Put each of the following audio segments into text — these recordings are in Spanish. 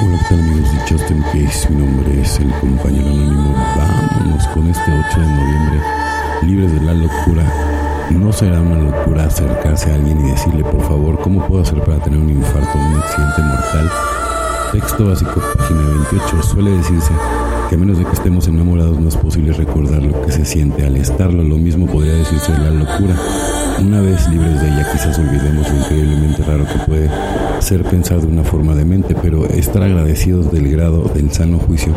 Hola, ¿qué tal amigos de Justin Case? Mi nombre es el compañero anónimo. Vámonos con este 8 de noviembre, libres de la locura. No será una locura acercarse a alguien y decirle, por favor, ¿cómo puedo hacer para tener un infarto o un accidente mortal? Texto básico, página 28. Suele decirse que a menos de que estemos enamorados no es posible recordar lo que se siente al estarlo. Lo mismo podría decirse de la locura. Una vez libres de ella, quizás olvidemos lo increíblemente raro que puede ser pensar de una forma de mente, pero estar agradecidos del grado del sano juicio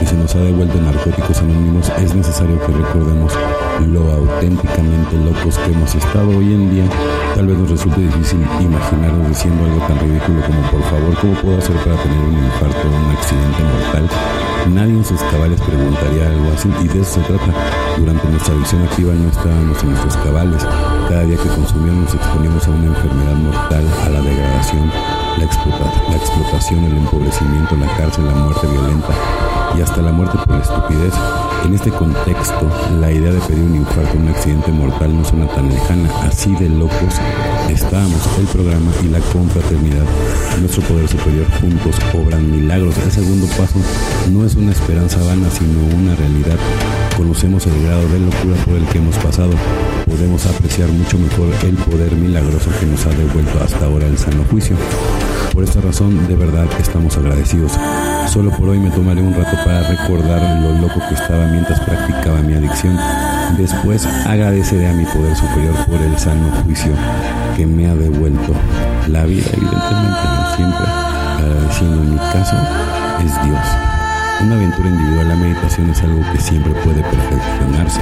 que se nos ha devuelto narcóticos anónimos es necesario que recordemos lo auténticamente locos que hemos estado hoy en día. Tal vez nos resulte difícil imaginarnos diciendo algo tan ridículo como por favor, ¿cómo puedo hacer para tener un infarto o un accidente mortal? Nadie en sus cabales preguntaría algo así y de eso se trata. Durante nuestra visión activa no estábamos en nuestros cabales. Cada día que consumíamos nos exponíamos a una enfermedad mortal, a la explotación, el empobrecimiento, la cárcel, la muerte violenta y hasta la muerte por la estupidez. En este contexto, la idea de pedir un infarto, un accidente mortal no suena tan lejana. Así de locos estábamos. El programa y la confraternidad, nuestro poder superior juntos obran milagros. El segundo paso no es una esperanza vana, sino una realidad. Conocemos el grado de locura por el que hemos pasado. Podemos apreciar mucho mejor el poder milagroso que nos ha devuelto hasta ahora el sano juicio. Por esta razón, de verdad estamos agradecidos. Solo por hoy me tomaré un rato para recordar lo loco que estaba mientras practicaba mi adicción. Después agradeceré a mi poder superior por el sano juicio que me ha devuelto la vida, evidentemente, no siempre. Agradeciendo en mi caso es Dios. Una aventura individual, la meditación es algo que siempre puede perfeccionarse.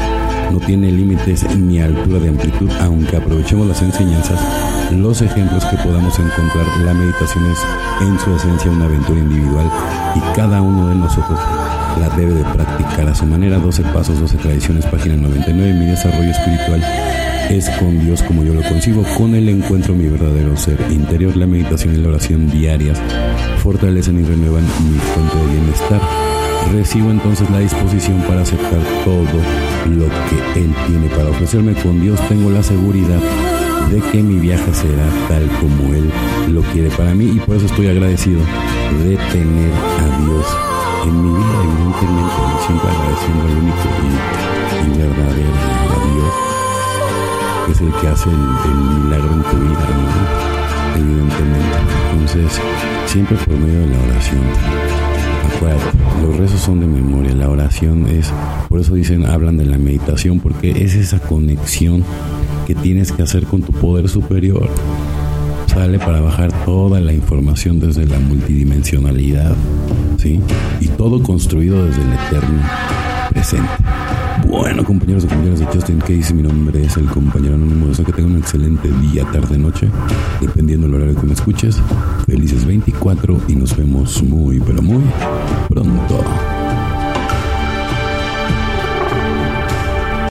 No tiene límites ni altura de amplitud, aunque aprovechemos las enseñanzas, los ejemplos que podamos encontrar. La meditación es en su esencia una aventura individual y cada uno de nosotros la debe de practicar a su manera. 12 pasos, 12 tradiciones, página 99. Mi desarrollo espiritual es con Dios como yo lo concibo, con el encuentro mi verdadero ser interior. La meditación y la oración diarias fortalecen y renuevan mi fuente de bienestar. Recibo entonces la disposición para aceptar todo lo que Él tiene para ofrecerme. Con Dios tengo la seguridad de que mi viaje será tal como Él lo quiere para mí y por eso estoy agradecido de tener a Dios en mi vida, evidentemente, siempre agradeciendo al único y, verdadero Dios, que es el que hace el, el milagro en tu vida, ¿no? Evidentemente. Entonces, siempre por medio de la oración. Acuérdate, los rezos son de memoria, la oración es, por eso dicen, hablan de la meditación, porque es esa conexión que tienes que hacer con tu poder superior. Sale para bajar toda la información desde la multidimensionalidad, ¿sí? Y todo construido desde el eterno presente. Bueno, compañeros y compañeras de Justin Case, mi nombre es el compañero anónimo. Deseo que tengan un excelente día, tarde, noche, dependiendo del horario que me escuches. Felices 24 y nos vemos muy, pero muy.